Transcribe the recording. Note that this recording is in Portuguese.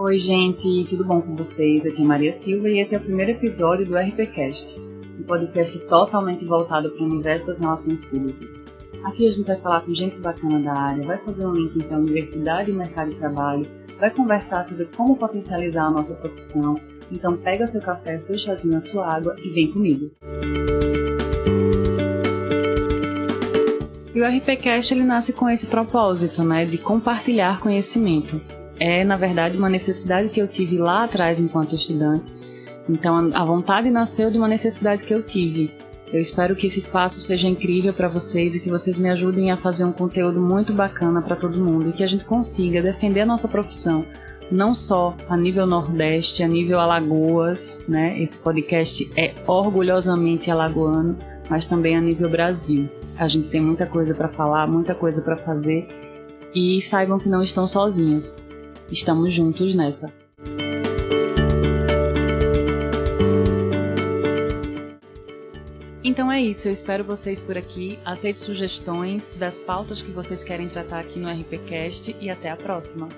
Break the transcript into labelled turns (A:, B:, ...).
A: Oi, gente, tudo bom com vocês? Aqui é Maria Silva e esse é o primeiro episódio do RPCast, um podcast totalmente voltado para o universo das relações públicas. Aqui a gente vai falar com gente bacana da área, vai fazer um link entre a universidade e o mercado de trabalho, vai conversar sobre como potencializar a nossa profissão. Então pega seu café, seu chazinho, a sua água e vem comigo. E o RPCast ele nasce com esse propósito, né, de compartilhar conhecimento. É, na verdade, uma necessidade que eu tive lá atrás enquanto estudante. Então, a vontade nasceu de uma necessidade que eu tive. Eu espero que esse espaço seja incrível para vocês e que vocês me ajudem a fazer um conteúdo muito bacana para todo mundo e que a gente consiga defender a nossa profissão, não só a nível Nordeste, a nível Alagoas, né? Esse podcast é orgulhosamente alagoano, mas também a nível Brasil. A gente tem muita coisa para falar, muita coisa para fazer e saibam que não estão sozinhos. Estamos juntos nessa. Então é isso, eu espero vocês por aqui. Aceito sugestões das pautas que vocês querem tratar aqui no RPCast e até a próxima.